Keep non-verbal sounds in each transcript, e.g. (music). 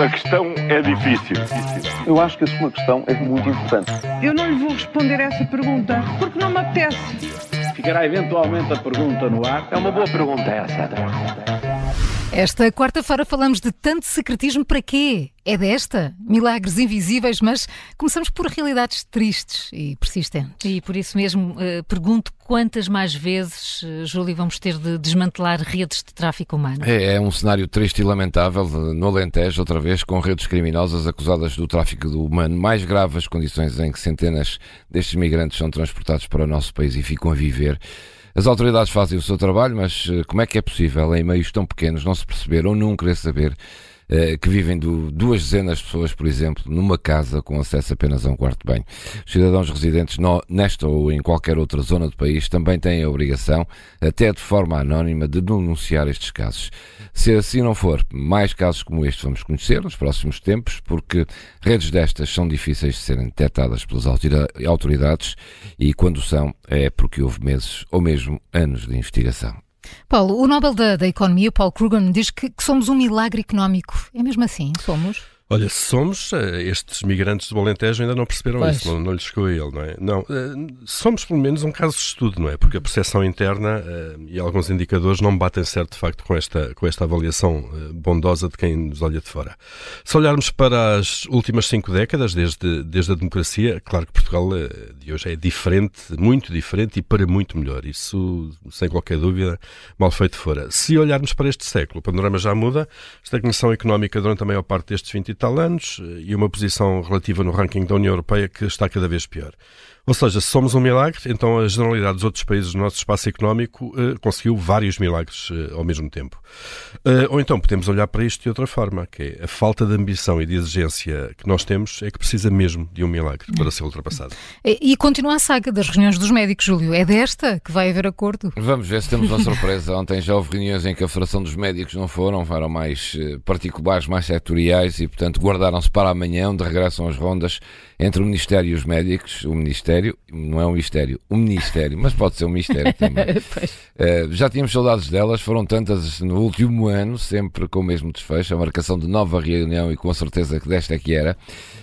A questão é difícil. Eu acho que a sua questão é muito importante. Eu não lhe vou responder essa pergunta porque não me apetece. Ficará eventualmente a pergunta no ar. É uma boa pergunta essa. Esta quarta-feira falamos de tanto secretismo para quê? É desta? Milagres invisíveis, mas começamos por realidades tristes e persistentes. E por isso mesmo uh, pergunto quantas mais vezes, uh, Júlio, vamos ter de desmantelar redes de tráfico humano? É, é um cenário triste e lamentável no Alentejo, outra vez, com redes criminosas acusadas do tráfico do humano. Mais graves as condições em que centenas destes migrantes são transportados para o nosso país e ficam a viver. As autoridades fazem o seu trabalho, mas eh, como é que é possível, em meios tão pequenos, não se perceber ou não querer saber eh, que vivem do, duas dezenas de pessoas, por exemplo, numa casa com acesso apenas a um quarto de banho. Os cidadãos residentes no, nesta ou em qualquer outra zona do país também têm a obrigação, até de forma anónima, de denunciar estes casos. Se assim não for, mais casos como este vamos conhecer nos próximos tempos, porque redes destas são difíceis de serem detectadas pelas autoridades e, quando são, é porque houve meses ou mesmo anos de investigação. Paulo, o Nobel da, da Economia, Paul Krugman, diz que, que somos um milagre económico. É mesmo assim? Somos? Olha, somos, eh, estes migrantes do Alentejo ainda não perceberam pois. isso, não, não lhes chegou a ele, não é? Não, eh, somos pelo menos um caso de estudo, não é? Porque a percepção interna uh, e alguns indicadores não batem certo, de facto, com esta, com esta avaliação bondosa de quem nos olha de fora. Se olharmos para as últimas cinco décadas, desde, desde a democracia, claro que Portugal de hoje é diferente, muito diferente e para muito melhor. Isso, sem qualquer dúvida, mal feito fora. Se olharmos para este século, o panorama já muda, estagnação económica durante a maior parte destes 20 tal anos eh, e uma posição relativa no ranking da União Europeia que está cada vez pior. Ou seja, se somos um milagre, então a generalidade dos outros países do nosso espaço económico uh, conseguiu vários milagres uh, ao mesmo tempo. Uh, ou então podemos olhar para isto de outra forma, que é a falta de ambição e de exigência que nós temos é que precisa mesmo de um milagre para ser ultrapassado. E, e continua a saga das reuniões dos médicos, Júlio. É desta que vai haver acordo? Vamos ver se temos uma surpresa. Ontem já houve reuniões em que a Federação dos Médicos não foram, foram mais particulares, mais setoriais e, portanto, guardaram-se para amanhã, onde regressam as rondas entre o Ministério e os médicos. O Ministério, não é um mistério, o Ministério, mas pode ser um mistério (laughs) também. uh, já tínhamos saudades delas, foram tantas no último ano, sempre com o mesmo desfecho, a marcação de nova reunião e com a certeza que desta é que era.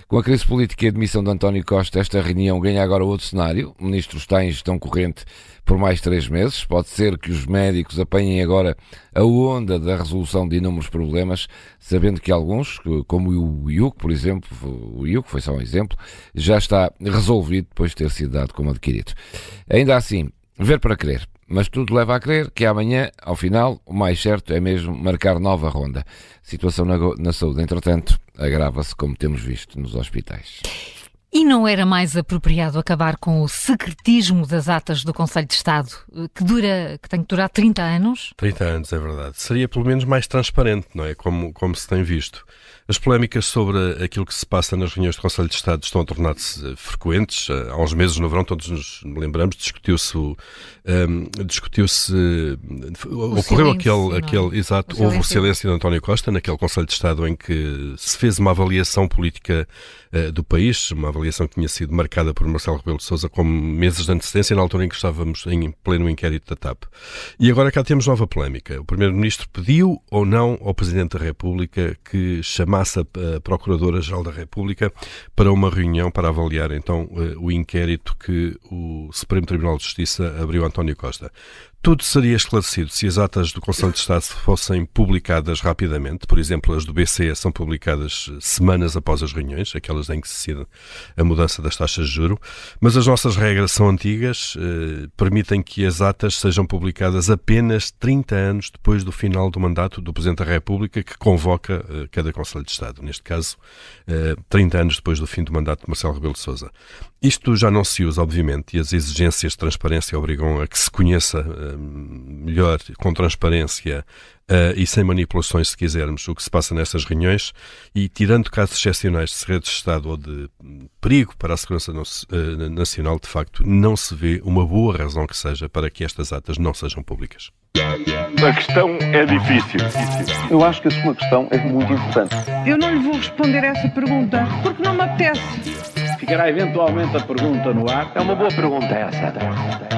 Com a crise política e a admissão de António Costa, esta reunião ganha agora outro cenário. O Ministro está em gestão corrente por mais três meses. Pode ser que os médicos apanhem agora a onda da resolução de inúmeros problemas, sabendo que alguns, como o IUC, por exemplo, o IUC foi só um exemplo, já está resolvido depois de ter sido dado como adquirido. Ainda assim, ver para crer. Mas tudo leva a crer que amanhã, ao final, o mais certo é mesmo marcar nova ronda. A situação na, na saúde, entretanto, agrava-se como temos visto nos hospitais. E não era mais apropriado acabar com o secretismo das atas do Conselho de Estado, que dura, que tem que durar 30 anos? 30 anos, é verdade. Seria pelo menos mais transparente, não é? Como, como se tem visto. As polémicas sobre aquilo que se passa nas reuniões do Conselho de Estado estão a tornar-se eh, frequentes. Eh, há uns meses no verão, todos nos lembramos, discutiu-se. Um, ehm, discutiu-se. Ocorreu silêncio, aquele. aquele exato, o houve o silêncio de António Costa naquele Conselho de Estado em que se fez uma avaliação política uh, do país, uma avaliação que tinha sido marcada por Marcelo Rebelo de Souza com meses de antecedência, na altura em que estávamos em pleno inquérito da TAP. E agora cá temos nova polémica. O Primeiro-Ministro pediu ou não ao Presidente da República que chamasse chamasse a Procuradora-Geral da República para uma reunião para avaliar então eh, o inquérito que o Supremo Tribunal de Justiça abriu a António Costa. Tudo seria esclarecido se as atas do Conselho de Estado fossem publicadas rapidamente. Por exemplo, as do BCE são publicadas semanas após as reuniões, aquelas em que se decide a mudança das taxas de juro. Mas as nossas regras são antigas, eh, permitem que as atas sejam publicadas apenas 30 anos depois do final do mandato do Presidente da República, que convoca eh, cada Conselho de Estado. Neste caso, eh, 30 anos depois do fim do mandato de Marcelo Rebelo de Sousa. Isto já não se usa, obviamente, e as exigências de transparência obrigam a que se conheça uh, melhor, com transparência uh, e sem manipulações, se quisermos, o que se passa nessas reuniões. E tirando casos excepcionais de segredo de Estado ou de perigo para a segurança no, uh, nacional, de facto, não se vê uma boa razão que seja para que estas atas não sejam públicas. A questão é difícil. Eu acho que a sua questão é muito importante. Eu não lhe vou responder essa pergunta porque não me apetece. Ficará eventualmente a pergunta no ar. É uma boa pergunta essa.